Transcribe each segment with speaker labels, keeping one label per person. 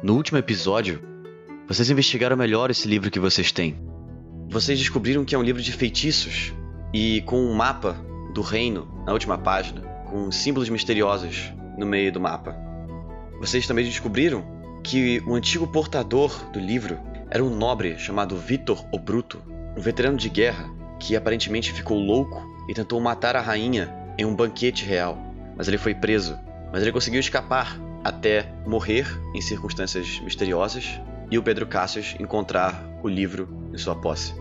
Speaker 1: No último episódio, vocês investigaram melhor esse livro que vocês têm. Vocês descobriram que é um livro de feitiços e com um mapa do reino na última página, com símbolos misteriosos no meio do mapa. Vocês também descobriram que o antigo portador do livro era um nobre chamado Vitor o Bruto, um veterano de guerra que aparentemente ficou louco e tentou matar a rainha em um banquete real, mas ele foi preso. Mas ele conseguiu escapar até morrer em circunstâncias misteriosas e o Pedro Cassius encontrar o livro em sua posse.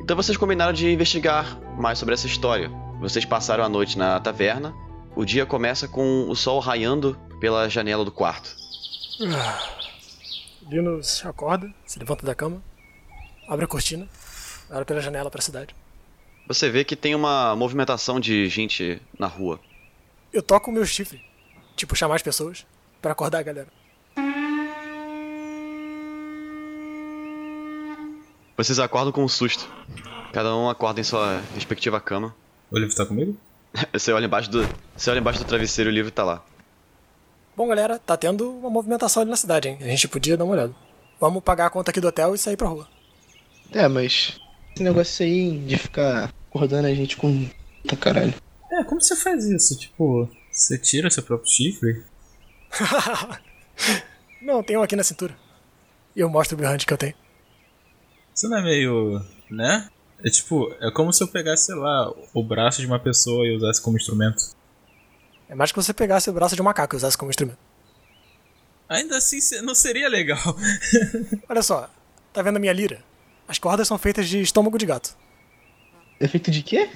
Speaker 1: Então vocês combinaram de investigar mais sobre essa história. Vocês passaram a noite na taverna. O dia começa com o sol raiando pela janela do quarto.
Speaker 2: Linus acorda, se levanta da cama, abre a cortina, olha pela janela para a cidade.
Speaker 1: Você vê que tem uma movimentação de gente na rua.
Speaker 2: Eu toco o meu chifre, tipo chamar as pessoas para acordar a galera.
Speaker 1: Vocês acordam com um susto. Cada um acorda em sua respectiva cama.
Speaker 3: O livro tá comigo?
Speaker 1: Você olha embaixo do, você olha embaixo do travesseiro e o livro tá lá.
Speaker 2: Bom, galera, tá tendo uma movimentação ali na cidade, hein? A gente podia dar uma olhada. Vamos pagar a conta aqui do hotel e sair pra rua.
Speaker 4: É, mas esse negócio aí de ficar acordando a gente com. Tá caralho.
Speaker 3: É, como você faz isso? Tipo, você tira seu próprio chifre?
Speaker 2: não, tem um aqui na cintura. E eu mostro o berrante que eu tenho.
Speaker 3: Isso não é meio. né? É tipo, é como se eu pegasse, sei lá, o braço de uma pessoa e usasse como instrumento.
Speaker 2: É mais que você pegasse o braço de um macaco e usasse como instrumento.
Speaker 3: Ainda assim, não seria legal.
Speaker 2: Olha só, tá vendo a minha lira? As cordas são feitas de estômago de gato.
Speaker 4: É feito de quê?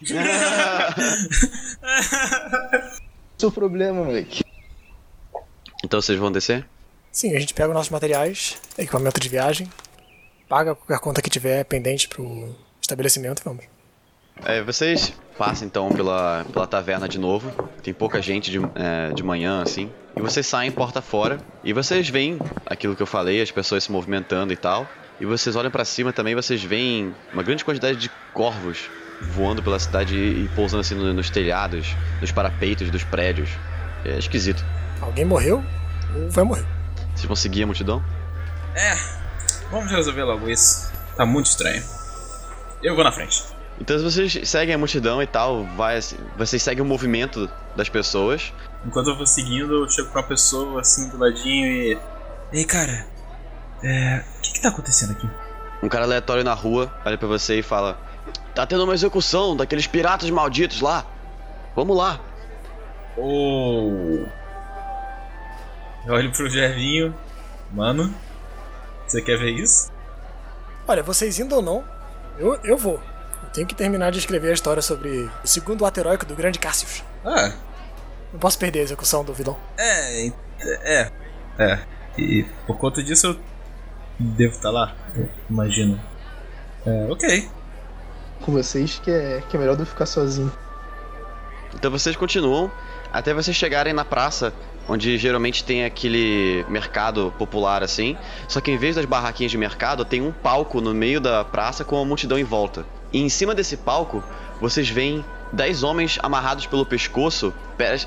Speaker 4: Seu problema, moleque.
Speaker 1: Então vocês vão descer?
Speaker 2: Sim, a gente pega os nossos materiais, equipamento de viagem, paga qualquer conta que tiver pendente pro estabelecimento e vamos.
Speaker 1: É, vocês passam então pela, pela taverna de novo. Tem pouca gente de, é, de manhã, assim. E vocês saem porta fora. E vocês veem aquilo que eu falei, as pessoas se movimentando e tal. E vocês olham para cima também, vocês veem uma grande quantidade de corvos voando pela cidade e pousando assim nos telhados, nos parapeitos dos prédios. É esquisito.
Speaker 2: Alguém morreu? Ou vai morrer?
Speaker 1: Vocês vão seguir a multidão?
Speaker 3: É, vamos resolver logo isso. Tá muito estranho. Eu vou na frente.
Speaker 1: Então vocês seguem a multidão e tal, vai, vocês seguem o movimento das pessoas.
Speaker 3: Enquanto eu vou seguindo, eu chego pra uma pessoa assim do ladinho e. Ei, cara, é. O que que tá acontecendo aqui?
Speaker 1: Um cara aleatório na rua olha pra você e fala: Tá tendo uma execução daqueles piratas malditos lá. Vamos lá.
Speaker 3: Oh. Eu olho pro Gervinho. Mano, você quer ver isso?
Speaker 2: Olha, vocês indo ou não, eu, eu vou. Eu tenho que terminar de escrever a história sobre o segundo ato heróico do grande Cassius.
Speaker 3: Ah.
Speaker 2: Não posso perder a execução do vilão.
Speaker 3: É, é, é. E por conta disso eu devo estar lá, eu imagino. É, ok.
Speaker 4: Com vocês que é, que é melhor do que ficar sozinho.
Speaker 1: Então vocês continuam até vocês chegarem na praça, onde geralmente tem aquele mercado popular assim. Só que em vez das barraquinhas de mercado, tem um palco no meio da praça com uma multidão em volta. E em cima desse palco, vocês veem dez homens amarrados pelo pescoço,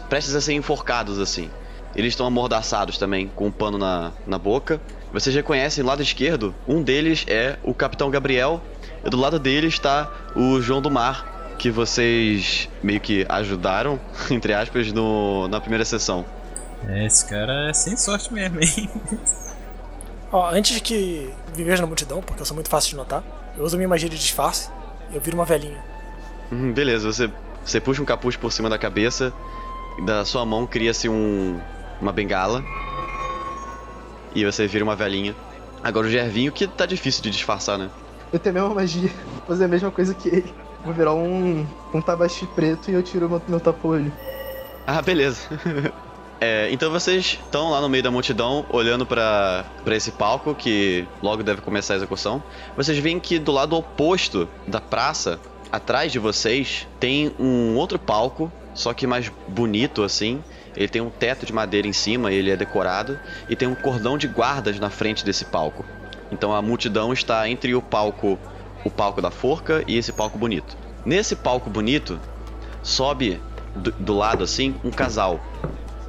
Speaker 1: prestes a ser enforcados assim. Eles estão amordaçados também, com um pano na, na boca. Vocês reconhecem lado esquerdo, um deles é o Capitão Gabriel, e do lado dele está o João do Mar, que vocês meio que ajudaram, entre aspas, no, na primeira sessão.
Speaker 3: É, esse cara é sem sorte mesmo, hein?
Speaker 2: Ó, antes de que me veja na multidão, porque eu sou muito fácil de notar, eu uso minha magia de disfarce e eu viro uma velhinha.
Speaker 1: Hum, beleza, você, você puxa um capuz por cima da cabeça, da sua mão cria-se um, uma bengala e você vira uma velhinha. Agora o Gervinho que tá difícil de disfarçar, né?
Speaker 4: Eu tenho a mesma magia, vou fazer a mesma coisa que ele. Vou virar um, um tabaxi preto e eu tiro meu, meu tapa-olho.
Speaker 1: Ah, beleza. É, então vocês estão lá no meio da multidão, olhando para esse palco que logo deve começar a execução. Vocês veem que do lado oposto da praça, atrás de vocês, tem um outro palco, só que mais bonito assim. Ele tem um teto de madeira em cima, ele é decorado e tem um cordão de guardas na frente desse palco. Então a multidão está entre o palco, o palco da forca e esse palco bonito. Nesse palco bonito sobe do, do lado assim um casal.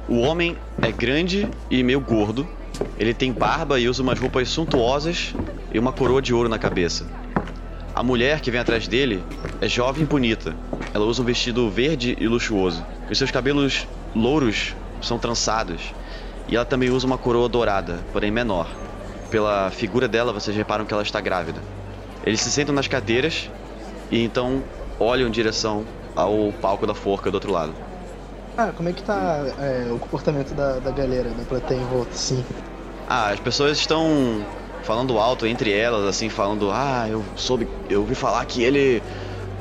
Speaker 1: O homem é grande e meio gordo. Ele tem barba e usa umas roupas suntuosas e uma coroa de ouro na cabeça. A mulher que vem atrás dele é jovem e bonita. Ela usa um vestido verde e luxuoso. Os seus cabelos louros são trançados. E ela também usa uma coroa dourada, porém menor. Pela figura dela, vocês reparam que ela está grávida. Eles se sentam nas cadeiras e então olham em direção ao palco da forca do outro lado.
Speaker 4: Ah, como é que tá é, o comportamento da, da galera, da plateia em volta, assim?
Speaker 1: Ah, as pessoas estão falando alto entre elas, assim, falando: Ah, eu soube, eu ouvi falar que ele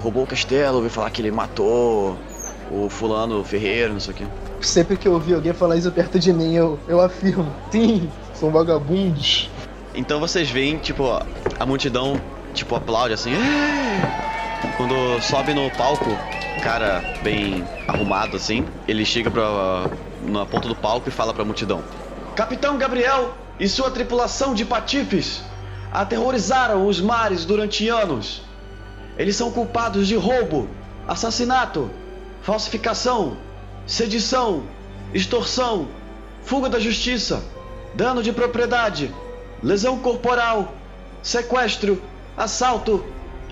Speaker 1: roubou o castelo, ouvi falar que ele matou o fulano Ferreiro, não sei o quê.
Speaker 4: Sempre que eu ouvi alguém falar isso perto de mim, eu, eu afirmo: Sim, são vagabundos.
Speaker 1: Então vocês veem, tipo, a multidão, tipo, aplaude assim. Quando sobe no palco, cara bem arrumado assim, ele chega pra, na ponta do palco e fala pra multidão: Capitão Gabriel e sua tripulação de patifes aterrorizaram os mares durante anos. Eles são culpados de roubo, assassinato, falsificação, sedição, extorsão, fuga da justiça, dano de propriedade, lesão corporal, sequestro, assalto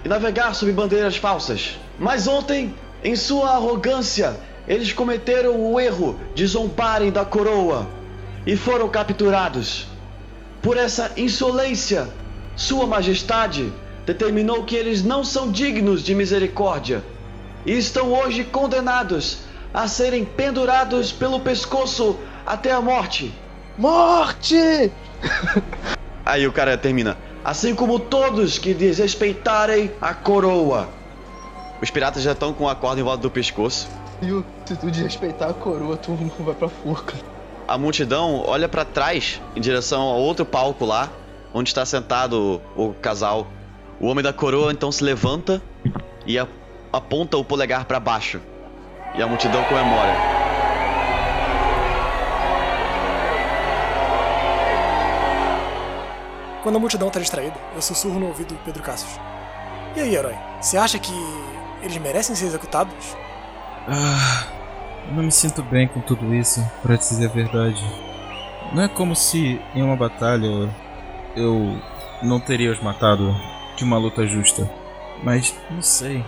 Speaker 1: e navegar sob bandeiras falsas. Mas ontem, em sua arrogância, eles cometeram o erro de zombarem da coroa e foram capturados. Por essa insolência, Sua Majestade determinou que eles não são dignos de misericórdia e estão hoje condenados a serem pendurados pelo pescoço até a morte.
Speaker 4: Morte!
Speaker 1: Aí o cara termina. Assim como todos que desrespeitarem a coroa. Os piratas já estão com a corda em volta do pescoço.
Speaker 4: Viu? Se tu desrespeitar a coroa, tu não vai pra forca.
Speaker 1: A multidão olha pra trás em direção ao outro palco lá, onde está sentado o, o casal. O homem da coroa então se levanta e a- aponta o polegar pra baixo. E a multidão comemora.
Speaker 2: Quando a multidão tá distraída, eu sussurro no ouvido do Pedro Cassius. E aí, herói? Você acha que eles merecem ser executados?
Speaker 3: Ah, eu não me sinto bem com tudo isso, pra te dizer a verdade. Não é como se em uma batalha eu não teria os matado de uma luta justa. Mas não sei.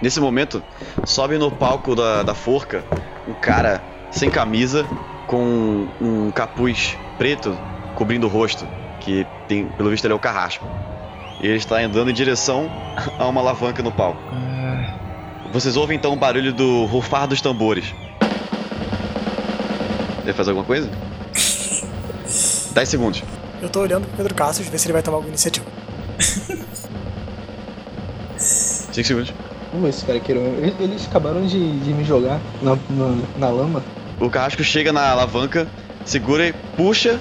Speaker 1: Nesse momento, sobe no palco da, da forca um cara sem camisa, com um capuz preto cobrindo o rosto, que tem, pelo visto ele é o carrasco. E ele está andando em direção a uma alavanca no palco.
Speaker 3: Ah,
Speaker 1: Vocês ouvem então o barulho do rufar dos tambores. Ele faz alguma coisa? 10 segundos.
Speaker 2: Eu tô olhando pro Pedro Cassius ver se ele vai tomar alguma iniciativa.
Speaker 1: 5 segundos.
Speaker 4: Vamos ver se cara queiram. Eles, eles acabaram de, de me jogar na, na, na lama.
Speaker 1: O carrasco chega na alavanca, segura e puxa.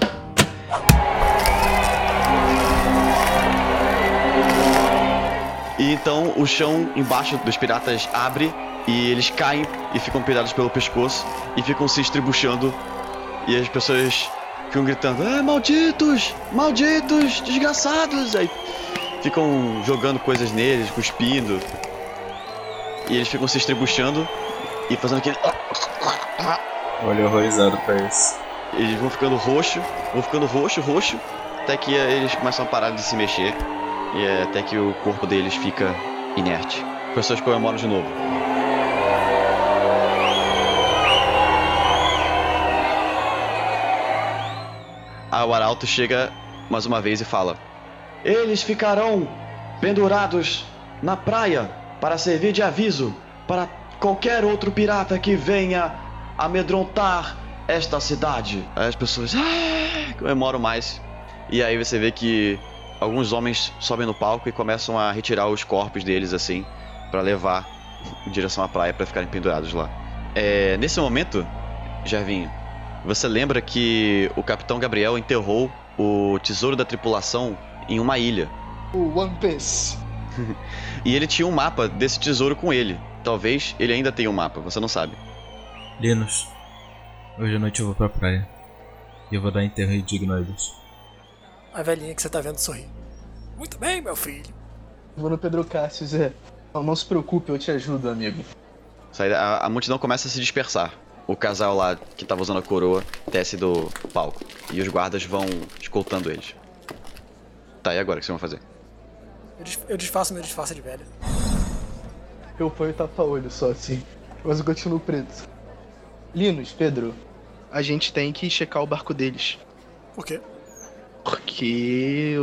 Speaker 1: E então o chão embaixo dos piratas abre e eles caem e ficam pegados pelo pescoço e ficam se estribuchando. E as pessoas ficam gritando: Ah, malditos! Malditos! Desgraçados! Aí ficam jogando coisas neles, cuspindo. E eles ficam se estribuchando e fazendo aquele.
Speaker 3: olha horrorizado pra isso.
Speaker 1: Eles vão ficando roxo, vão ficando roxo, roxo, até que eles começam a parar de se mexer e eh, até que o corpo deles fica inerte. As pessoas comemoram de novo. Aí o arauto chega mais uma vez e fala: Eles ficarão pendurados na praia para servir de aviso para qualquer outro pirata que venha amedrontar esta cidade. Aí as pessoas "Ah!" comemoram mais. E aí você vê que alguns homens sobem no palco e começam a retirar os corpos deles assim para levar em direção à praia para ficarem pendurados lá. É, nesse momento, Jervinho, você lembra que o Capitão Gabriel enterrou o tesouro da tripulação em uma ilha.
Speaker 4: O One Piece.
Speaker 1: E ele tinha um mapa desse tesouro com ele. Talvez ele ainda tenha um mapa, você não sabe.
Speaker 3: Linus, hoje à noite eu vou pra praia. E eu vou dar enterro digno a eles.
Speaker 2: A velhinha que você tá vendo sorri. Muito bem, meu filho.
Speaker 4: Vou no Pedro Cássio, Zé. Não, não se preocupe, eu te ajudo, amigo.
Speaker 1: A, a multidão começa a se dispersar. o casal lá que tava usando a coroa desce do palco. E os guardas vão escoltando eles. Tá, e agora o que vocês vão fazer?
Speaker 2: Eu, des- eu desfaço meu disfarce de velho.
Speaker 4: Eu ponho tapa-olho só assim. Mas eu continuo preto. Linus, Pedro, a gente tem que checar o barco deles.
Speaker 2: Por quê?
Speaker 4: Porque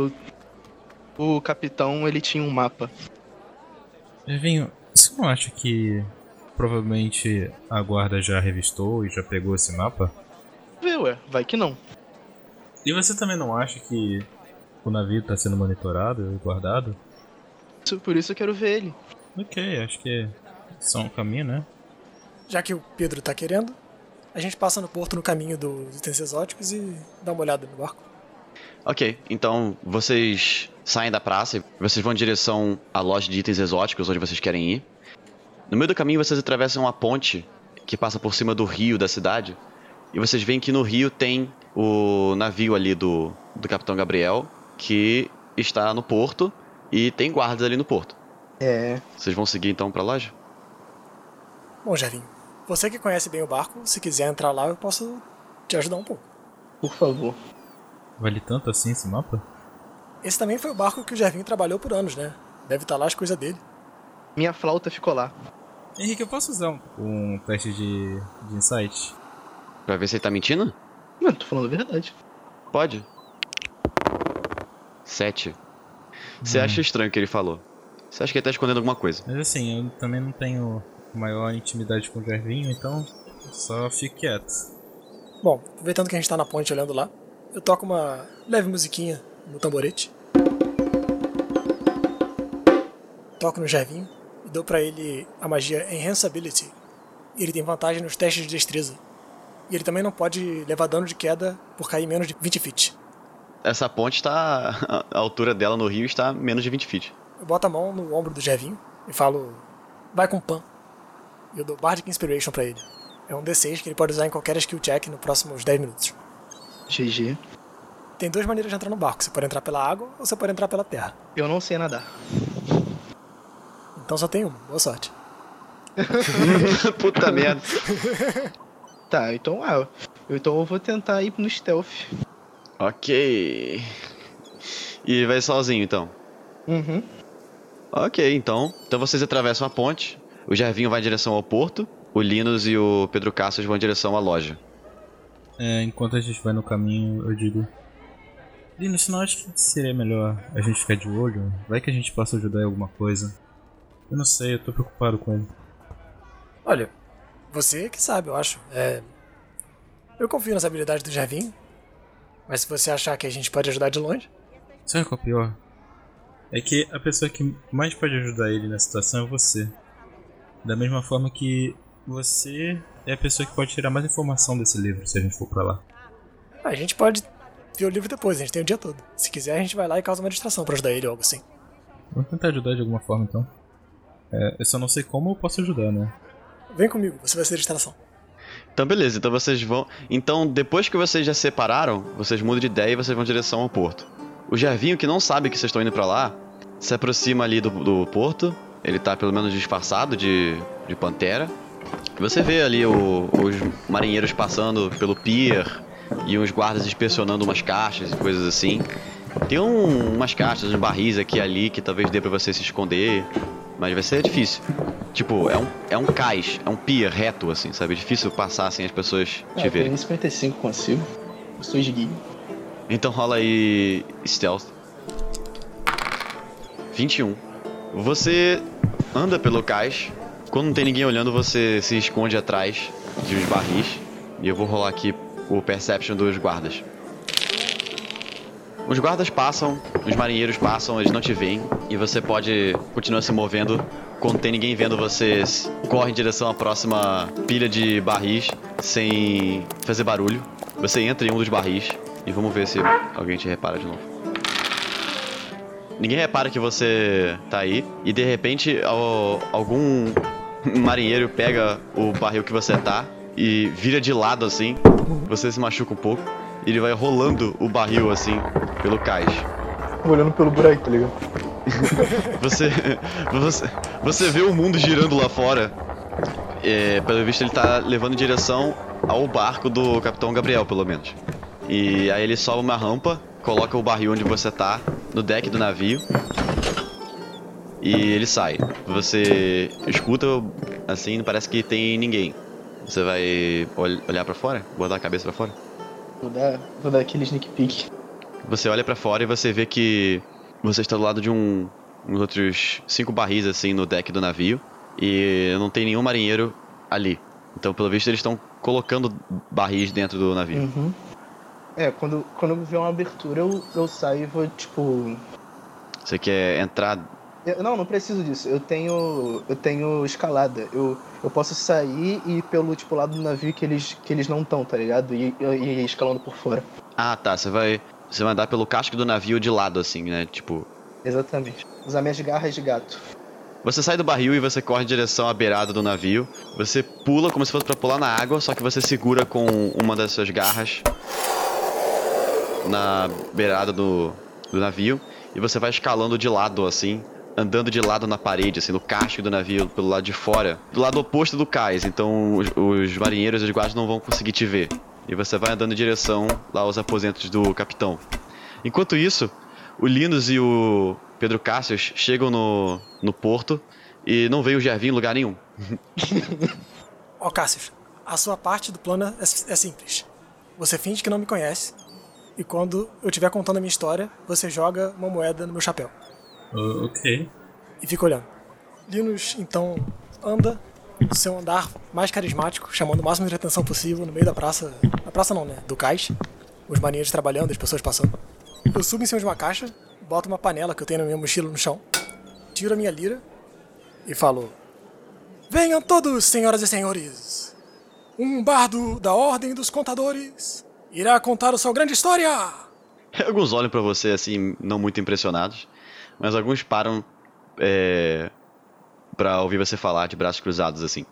Speaker 4: o, o capitão ele tinha um mapa.
Speaker 3: Vinho, você não acha que provavelmente a guarda já revistou e já pegou esse mapa?
Speaker 4: Vê, ué, vai que não.
Speaker 3: E você também não acha que o navio tá sendo monitorado e guardado?
Speaker 4: Isso- Por isso eu quero ver ele.
Speaker 3: Ok, acho que é só um caminho, né?
Speaker 2: Já que o Pedro tá querendo, a gente passa no porto no caminho dos itens exóticos e dá uma olhada no barco.
Speaker 1: Ok, então vocês saem da praça e vocês vão em direção à loja de itens exóticos onde vocês querem ir. No meio do caminho vocês atravessam uma ponte que passa por cima do rio da cidade. E vocês veem que no rio tem o navio ali do, do Capitão Gabriel, que está no porto e tem guardas ali no porto.
Speaker 4: É.
Speaker 1: Vocês vão seguir então pra loja?
Speaker 2: Bom, Javinho, você que conhece bem o barco, se quiser entrar lá, eu posso te ajudar um pouco.
Speaker 4: Por favor.
Speaker 3: Vale tanto assim esse mapa?
Speaker 2: Esse também foi o barco que o Javinho trabalhou por anos, né? Deve estar lá as coisas dele.
Speaker 4: Minha flauta ficou lá.
Speaker 3: Henrique, eu posso usar um, um teste de, de insight?
Speaker 1: Pra ver se ele tá mentindo?
Speaker 4: Mano, tô falando a verdade.
Speaker 1: Pode. Sete. Você
Speaker 3: Hum.
Speaker 1: acha estranho o que ele falou? Você acha que ele tá escondendo alguma coisa?
Speaker 3: Mas assim, eu também não tenho maior intimidade com o Gervinho, então só fique quieto.
Speaker 2: Bom, aproveitando que a gente tá na ponte olhando lá, eu toco uma leve musiquinha no tamborete. Toco no Javinho e dou pra ele a magia Enhanceability. E ele tem vantagem nos testes de destreza. E ele também não pode levar dano de queda por cair menos de 20 feet.
Speaker 1: Essa ponte está. A altura dela no rio está menos de 20 feet.
Speaker 2: Eu boto a mão no ombro do Javinho e falo: Vai com pan. E eu dou Bardic Inspiration pra ele. É um D6 que ele pode usar em qualquer skill check nos próximos 10 minutos.
Speaker 4: GG.
Speaker 2: Tem duas maneiras de entrar no barco: você pode entrar pela água ou você pode entrar pela terra.
Speaker 4: Eu não sei nadar.
Speaker 2: Então só tem uma. Boa sorte.
Speaker 1: Puta merda.
Speaker 4: Tá, então ah, eu, então eu vou tentar ir no stealth.
Speaker 1: Ok. E vai sozinho então.
Speaker 4: Uhum.
Speaker 1: Ok, então. Então vocês atravessam a ponte. O Gervinho vai em direção ao porto. O Linus e o Pedro Cassius vão em direção à loja.
Speaker 3: É, enquanto a gente vai no caminho, eu digo. Lino, você não acha que seria melhor a gente ficar de olho? Vai que a gente possa ajudar em alguma coisa. Eu não sei, eu tô preocupado com ele.
Speaker 2: Olha, você que sabe, eu acho. É... Eu confio nas habilidades do Javinho. Mas se você achar que a gente pode ajudar de longe.
Speaker 3: Sabe qual é o pior? É que a pessoa que mais pode ajudar ele nessa situação é você. Da mesma forma que você é a pessoa que pode tirar mais informação desse livro se a gente for pra lá.
Speaker 2: A gente pode ver o livro depois, a gente tem o dia todo. Se quiser, a gente vai lá e causa uma distração pra ajudar ele ou algo assim.
Speaker 3: Vamos tentar ajudar de alguma forma então. É, eu só não sei como eu posso ajudar, né?
Speaker 2: Vem comigo, você vai ser distração.
Speaker 1: Então beleza, então vocês vão. Então, depois que vocês já separaram, vocês mudam de ideia e vocês vão em direção ao porto. O Gervinho, que não sabe que vocês estão indo pra lá, se aproxima ali do, do porto. Ele tá pelo menos disfarçado de, de pantera. Você vê ali o- os marinheiros passando pelo pier e uns guardas inspecionando umas caixas e coisas assim. Tem um- umas caixas, uns barris aqui e ali que talvez dê pra você se esconder, mas vai ser difícil. Tipo, é um, é um cais, é um pier reto, assim, sabe? É difícil passar sem as pessoas te
Speaker 4: Ah,
Speaker 1: verem.
Speaker 4: tem 55 consigo. Eu sou esguio.
Speaker 1: Então rola aí Stealth. 21. Você anda pelo cais. Quando não tem ninguém olhando, você se esconde atrás de uns barris. E eu vou rolar aqui o Perception dos guardas. Os guardas passam, os marinheiros passam, eles não te veem. E você pode continuar se movendo. Quando tem ninguém vendo, você corre em direção à próxima pilha de barris sem fazer barulho. Você entra em um dos barris e vamos ver se alguém te repara de novo. Ninguém repara que você tá aí e de repente ao- algum marinheiro pega o barril que você tá e vira de lado assim. Você se machuca um pouco e ele vai rolando o barril assim pelo cais.
Speaker 4: Olhando pelo buraco, tá ligado?
Speaker 1: Você, você, você vê o mundo girando lá fora é, pelo visto ele tá levando em direção ao barco do Capitão Gabriel, pelo menos. E aí ele sobe uma rampa, coloca o barril onde você tá, no deck do navio. E ele sai. Você escuta, assim, não parece que tem ninguém. Você vai ol olhar para fora? Botar a cabeça para fora?
Speaker 4: Vou dar, vou dar aquele sneak peek.
Speaker 1: Você olha para fora e você vê que você está do lado de um uns outros cinco barris assim no deck do navio e não tem nenhum marinheiro ali. Então, pelo visto, eles estão colocando barris dentro do navio.
Speaker 4: Uhum. É, quando, quando eu ver uma abertura, eu, eu saio e vou, tipo.
Speaker 1: Você quer entrar?
Speaker 4: Eu, não, não preciso disso. Eu tenho. Eu tenho escalada. Eu, eu posso sair e ir pelo tipo lado do navio que eles, que eles não estão, tá ligado? E, e, e ir escalando por fora.
Speaker 1: Ah, tá. Você vai. Você vai andar pelo casco do navio de lado, assim, né? Tipo.
Speaker 4: Exatamente. Usar minhas garras de gato.
Speaker 1: Você sai do barril e você corre em direção à beirada do navio. Você pula como se fosse para pular na água, só que você segura com uma das suas garras na beirada do, do navio e você vai escalando de lado assim, andando de lado na parede, assim, no casco do navio, pelo lado de fora, do lado oposto do cais. Então os, os marinheiros e os guardas não vão conseguir te ver. E você vai andando em direção lá aos aposentos do capitão. Enquanto isso, o Linus e o Pedro Cassius chegam no, no porto e não veio o Gervin em lugar nenhum.
Speaker 2: Ó, oh, Cassius, a sua parte do plano é, é simples. Você finge que não me conhece e quando eu estiver contando a minha história, você joga uma moeda no meu chapéu.
Speaker 3: Uh, ok.
Speaker 2: E fica olhando. Linus, então, anda no seu andar mais carismático, chamando o máximo de atenção possível no meio da praça. Na praça não, né? Do cais. Os marinheiros trabalhando, as pessoas passando. Eu subo em cima de uma caixa, boto uma panela que eu tenho na minha mochila no chão, tiro a minha lira e falo: Venham todos, senhoras e senhores! Um bardo da Ordem dos Contadores irá contar a sua grande história!
Speaker 1: Alguns olham para você assim, não muito impressionados, mas alguns param é, para ouvir você falar de braços cruzados assim.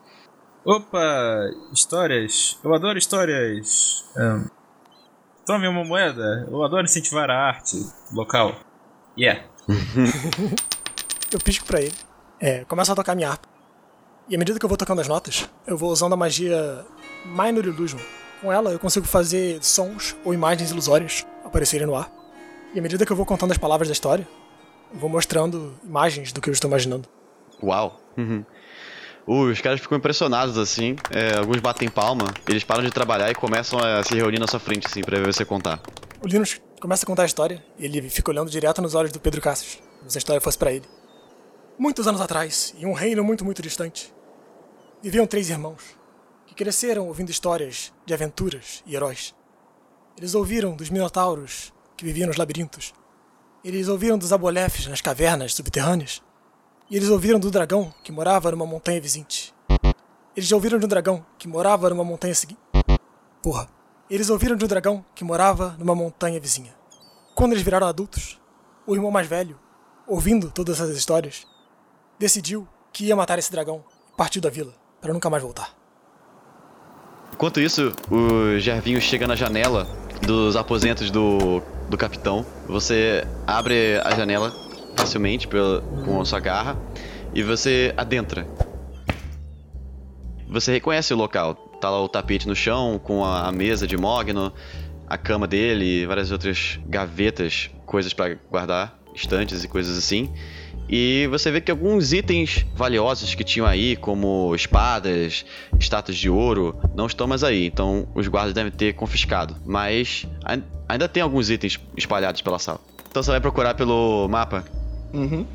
Speaker 3: Opa, histórias. Eu adoro histórias. Um, tome uma moeda. Eu adoro incentivar a arte local. Yeah.
Speaker 2: eu pisco pra ele. É, começo a tocar minha harpa. E à medida que eu vou tocando as notas, eu vou usando a magia Minor Illusion. Com ela eu consigo fazer sons ou imagens ilusórias aparecerem no ar. E à medida que eu vou contando as palavras da história, eu vou mostrando imagens do que eu estou imaginando.
Speaker 1: Uau! Uhum. Os caras ficam impressionados assim, é, alguns batem palma, eles param de trabalhar e começam a se reunir na sua frente assim pra ver você contar.
Speaker 2: O Linus começa a contar a história e ele fica olhando direto nos olhos do Pedro Cassius, como se a história fosse para ele. Muitos anos atrás, em um reino muito, muito distante, viviam três irmãos que cresceram ouvindo histórias de aventuras e heróis. Eles ouviram dos minotauros que viviam nos labirintos. Eles ouviram dos abolefes nas cavernas subterrâneas. E eles ouviram do dragão que morava numa montanha vizinha. Eles ouviram de um dragão que morava numa montanha seguinte. Porra. Eles ouviram de um dragão que morava numa montanha vizinha. Quando eles viraram adultos, o irmão mais velho, ouvindo todas essas histórias, decidiu que ia matar esse dragão e partiu da vila para nunca mais voltar.
Speaker 1: Enquanto isso, o Gervinho chega na janela dos aposentos do, do capitão. Você abre a janela facilmente pela, com a sua garra e você adentra. Você reconhece o local. Tá lá o tapete no chão, com a, a mesa de mogno, a cama dele e várias outras gavetas, coisas para guardar, estantes e coisas assim. E você vê que alguns itens valiosos que tinham aí, como espadas, estátuas de ouro, não estão mais aí. Então os guardas devem ter confiscado. Mas ainda tem alguns itens espalhados pela sala. Então você vai procurar pelo mapa?
Speaker 4: Uhum.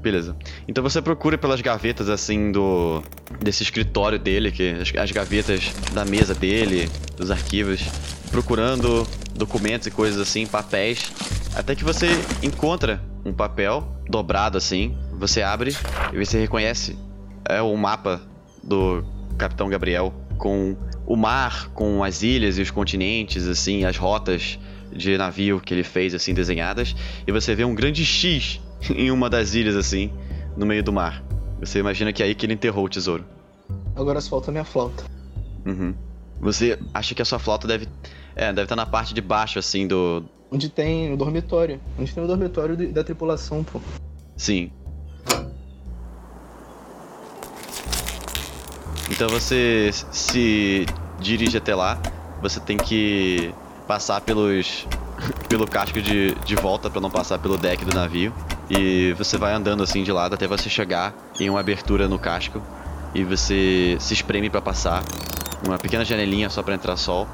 Speaker 1: Beleza. Então você procura pelas gavetas assim do desse escritório dele, que as, as gavetas da mesa dele, dos arquivos, procurando documentos e coisas assim, papéis, até que você encontra um papel dobrado assim. Você abre e você reconhece é o mapa do Capitão Gabriel com o mar, com as ilhas e os continentes, assim, as rotas de navio que ele fez assim desenhadas, e você vê um grande X em uma das ilhas assim, no meio do mar. Você imagina que é aí que ele enterrou o tesouro.
Speaker 4: Agora só falta a minha flauta.
Speaker 1: Uhum. Você acha que a sua flauta deve é, deve estar na parte de baixo assim do
Speaker 4: onde tem o dormitório, onde tem o dormitório da tripulação, pô.
Speaker 1: Sim. Então você se dirige até lá. Você tem que passar pelos pelo casco de, de volta para não passar pelo deck do navio. E você vai andando assim de lado até você chegar em uma abertura no casco e você se espreme para passar. Uma pequena janelinha só para entrar sol.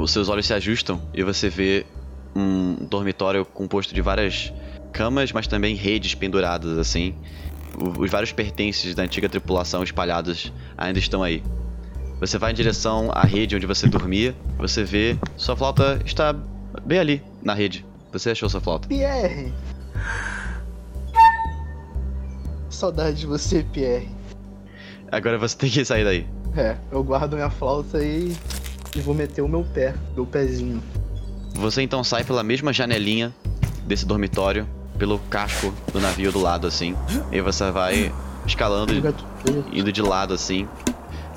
Speaker 1: Os seus olhos se ajustam e você vê um dormitório composto de várias camas, mas também redes penduradas assim. Os vários pertences da antiga tripulação espalhados ainda estão aí. Você vai em direção à rede onde você dormia. Você vê sua flauta está bem ali na rede. Você achou sua flauta?
Speaker 4: Pierre! Saudade de você, Pierre.
Speaker 1: Agora você tem que sair daí.
Speaker 4: É, eu guardo minha flauta e, e vou meter o meu pé, meu pezinho.
Speaker 1: Você então sai pela mesma janelinha desse dormitório, pelo casco do navio do lado assim. E você vai escalando, indo de lado assim.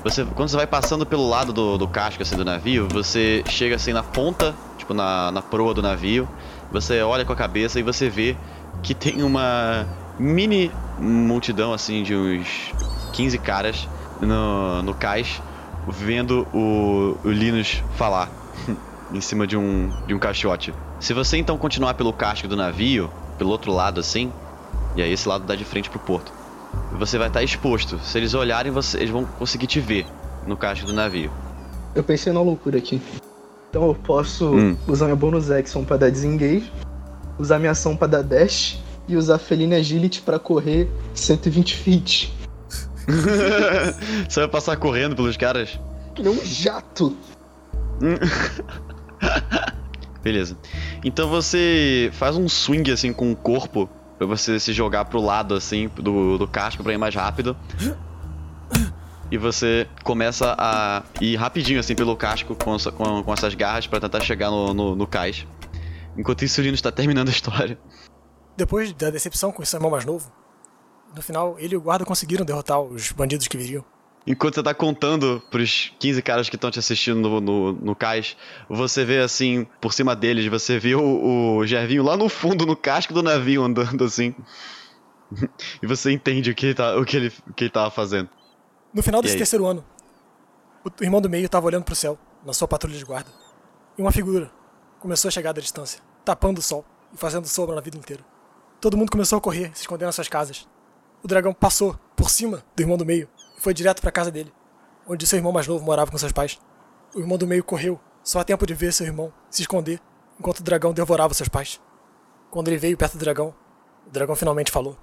Speaker 1: Você, quando você vai passando pelo lado do, do casco assim do navio, você chega assim na ponta, tipo na, na proa do navio. Você olha com a cabeça e você vê que tem uma mini multidão assim de uns 15 caras no, no cais vendo o, o Linus falar em cima de um, de um caixote. Se você então continuar pelo casco do navio, pelo outro lado assim, e aí esse lado dá de frente pro porto, você vai estar exposto. Se eles olharem, você, eles vão conseguir te ver no casco do navio.
Speaker 4: Eu pensei na loucura aqui. Então eu posso hum. usar meu bônus action pra dar desengage, usar minha ação pra dar dash e usar Feline Agility pra correr 120 feet.
Speaker 1: Você vai passar correndo pelos caras?
Speaker 4: Que nem um jato.
Speaker 1: Beleza. Então você faz um swing assim com o corpo pra você se jogar pro lado assim do, do casco pra ir mais rápido. E você começa a ir rapidinho assim pelo casco com, com, com essas garras para tentar chegar no, no, no cais. Enquanto isso, o Lino está terminando a história.
Speaker 2: Depois da decepção com seu irmão mais novo, no final ele e o guarda conseguiram derrotar os bandidos que viriam.
Speaker 1: Enquanto você tá contando pros 15 caras que estão te assistindo no, no, no, cais, você vê assim, por cima deles, você vê o, o Gervinho lá no fundo, no casco do navio, andando assim. e você entende o que ele, tá, o que ele, o que ele tava fazendo.
Speaker 2: No final desse terceiro ano, o irmão do meio tava olhando pro céu, na sua patrulha de guarda. E uma figura começou a chegar da distância, tapando o sol e fazendo sombra na vida inteira. Todo mundo começou a correr, se esconder nas suas casas. O dragão passou por cima do irmão do meio e foi direto para a casa dele, onde seu irmão mais novo morava com seus pais. O irmão do meio correu, só a tempo de ver seu irmão se esconder, enquanto o dragão devorava seus pais. Quando ele veio perto do dragão, o dragão finalmente falou: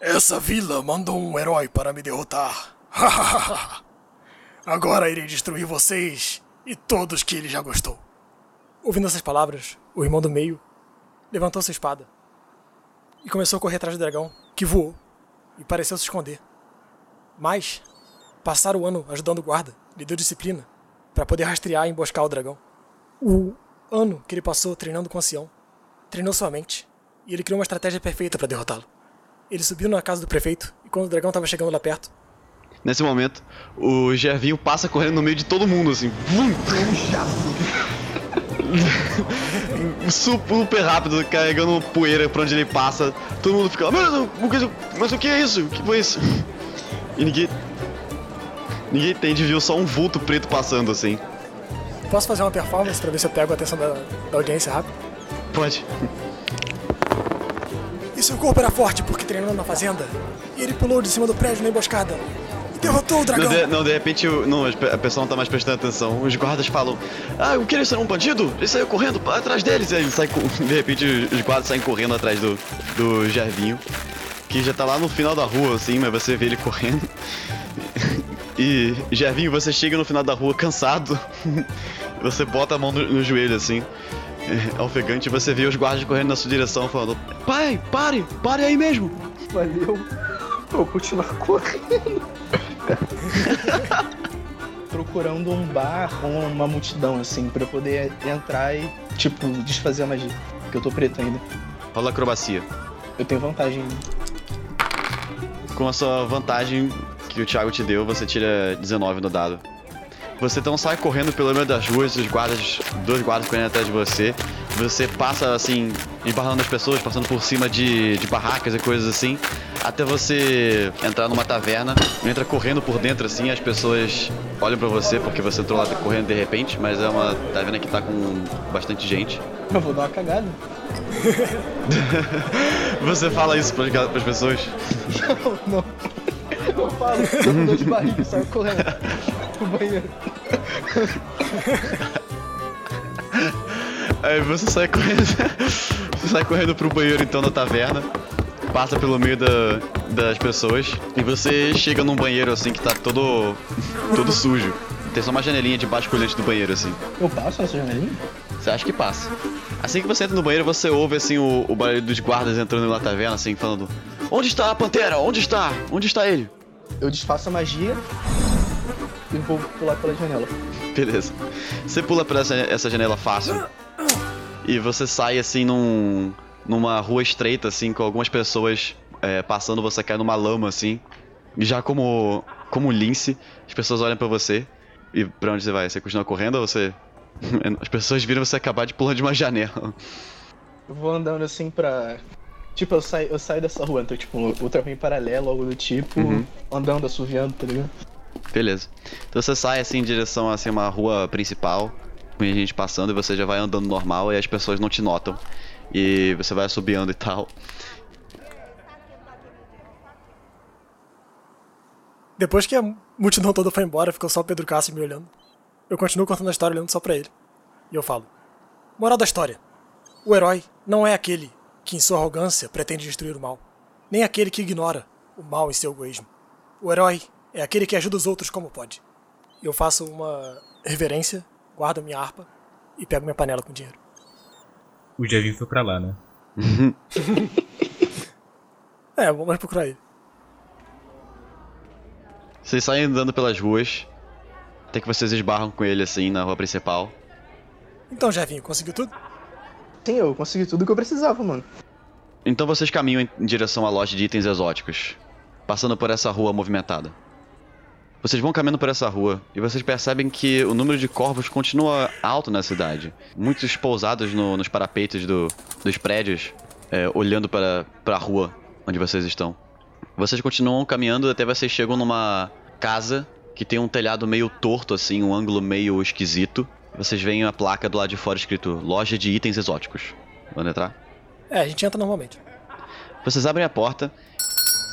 Speaker 2: Essa vila mandou um herói para me derrotar. Agora irei destruir vocês e todos que ele já gostou. Ouvindo essas palavras, o irmão do meio levantou sua espada e começou a correr atrás do dragão, que voou e pareceu se esconder. Mas, passar o ano ajudando o guarda lhe deu disciplina para poder rastrear e emboscar o dragão. O ano que ele passou treinando com o ancião treinou sua mente e ele criou uma estratégia perfeita para derrotá-lo. Ele subiu na casa do prefeito e quando o dragão estava chegando lá perto,
Speaker 1: Nesse momento, o Gervinho passa correndo no meio de todo mundo, assim. Vum! super rápido, carregando poeira pra onde ele passa. Todo mundo fica, mas, mas o que é isso? O que foi isso? E ninguém. Ninguém entende, viu só um vulto preto passando assim.
Speaker 2: Posso fazer uma performance pra ver se eu pego a atenção da, da audiência rápido?
Speaker 1: Pode.
Speaker 2: E seu corpo era forte porque treinou na fazenda? E ele pulou de cima do prédio na emboscada derrotou o dragão.
Speaker 1: Não, de, não, de repente não, a pessoa não tá mais prestando atenção. Os guardas falam: Ah, o que ele saiu um bandido? Ele saiu correndo atrás deles. E aí sai, de repente os guardas saem correndo atrás do, do Gervinho. Que já tá lá no final da rua, assim, mas você vê ele correndo. E, Gervinho, você chega no final da rua cansado. Você bota a mão no, no joelho, assim. É, ofegante, você vê os guardas correndo na sua direção, falando: Pai, pare, pare aí mesmo.
Speaker 4: Valeu. Vou continuar correndo. Procurando um bar ou uma multidão, assim, pra eu poder entrar e, tipo, desfazer a magia. Porque eu tô preto ainda.
Speaker 1: Rola acrobacia.
Speaker 4: Eu tenho vantagem.
Speaker 1: Com a sua vantagem que o Thiago te deu, você tira 19 no dado. Você então sai correndo pelo meio das ruas, os guardas, dois guardas correndo atrás de você. Você passa assim, embarrando as pessoas, passando por cima de, de barracas e coisas assim, até você entrar numa taverna, entra correndo por dentro assim, as pessoas olham para você porque você entrou lá correndo de repente, mas é uma taverna que tá com bastante gente.
Speaker 4: Eu vou dar uma cagada.
Speaker 1: você fala isso pras, pras pessoas?
Speaker 4: Não, não. Eu falo, eu dou de barriga e saio correndo pro banheiro.
Speaker 1: Aí você sai correndo. você sai correndo pro banheiro então na taverna. Passa pelo meio da, das pessoas. E você chega num banheiro assim que tá todo. todo sujo. Tem só uma janelinha de baixo colhante do banheiro, assim.
Speaker 4: Eu passo nessa janelinha?
Speaker 1: Você acha que passa. Assim que você entra no banheiro, você ouve assim o, o barulho dos guardas entrando na taverna, assim, falando: Onde está a pantera? Onde está? Onde está ele?
Speaker 4: Eu desfaço a magia e vou pular pela janela.
Speaker 1: Beleza. Você pula por essa, essa janela fácil. E você sai assim num, numa rua estreita, assim, com algumas pessoas é, passando, você cai numa lama, assim. E já como, como lince, as pessoas olham para você. E pra onde você vai? Você continua correndo ou você. As pessoas viram você acabar de pular de uma janela.
Speaker 4: Eu vou andando assim pra. Tipo, eu saio, eu saio dessa rua, então, tipo, outra em paralelo, algo do tipo, uhum. andando, assoviando, tá ligado?
Speaker 1: Beleza. Então você sai assim em direção a assim, uma rua principal, com a gente passando, e você já vai andando normal e as pessoas não te notam. E você vai assobiando e tal.
Speaker 2: Depois que a multidão toda foi embora, ficou só o Pedro Cássio me olhando. Eu continuo contando a história olhando só pra ele. E eu falo: Moral da história: O herói não é aquele que, em sua arrogância, pretende destruir o mal, nem aquele que ignora o mal em seu egoísmo. O herói é aquele que ajuda os outros como pode. Eu faço uma reverência, guardo minha harpa e pego minha panela com dinheiro.
Speaker 3: O Javin foi pra lá, né?
Speaker 2: é, vamos procurar ele.
Speaker 1: Vocês saem andando pelas ruas, até que vocês esbarram com ele assim na rua principal.
Speaker 2: Então, Javinho, conseguiu tudo?
Speaker 4: Sim, eu consegui tudo que eu precisava, mano.
Speaker 1: Então vocês caminham em direção à loja de itens exóticos, passando por essa rua movimentada. Vocês vão caminhando por essa rua e vocês percebem que o número de corvos continua alto na cidade. Muitos pousados no, nos parapeitos do, dos prédios, é, olhando para, para a rua onde vocês estão. Vocês continuam caminhando até vocês chegam numa casa que tem um telhado meio torto, assim, um ângulo meio esquisito. Vocês veem a placa do lado de fora escrito Loja de Itens Exóticos. Vamos entrar?
Speaker 2: É, a gente entra normalmente.
Speaker 1: Vocês abrem a porta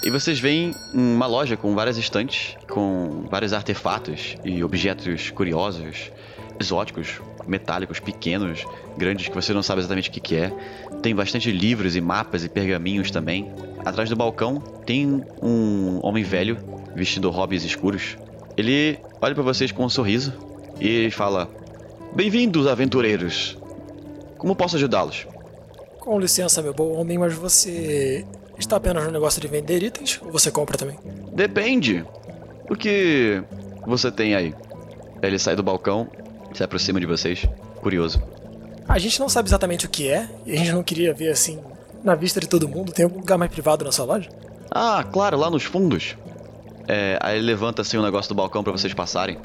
Speaker 1: e vocês veem uma loja com várias estantes, com vários artefatos e objetos curiosos, exóticos, metálicos, pequenos, grandes, que você não sabe exatamente o que, que é. Tem bastante livros e mapas e pergaminhos também. Atrás do balcão tem um homem velho, vestindo hobbies escuros. Ele olha para vocês com um sorriso e fala: Bem-vindos, aventureiros! Como posso ajudá-los?
Speaker 2: Com licença, meu bom homem, mas você está apenas no negócio de vender itens ou você compra também?
Speaker 1: Depende. O que você tem aí? Ele sai do balcão, se aproxima de vocês, curioso.
Speaker 2: A gente não sabe exatamente o que é e a gente não queria ver assim na vista de todo mundo? Tem algum lugar mais privado na sua loja?
Speaker 1: Ah, claro, lá nos fundos. É, aí ele levanta assim o um negócio do balcão para vocês passarem.